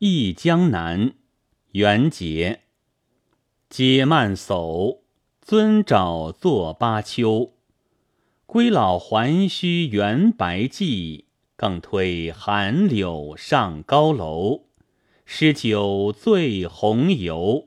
忆江南，元节。解慢叟，尊爪作巴丘。归老还须原白髻，更推寒柳上高楼。诗酒醉红游。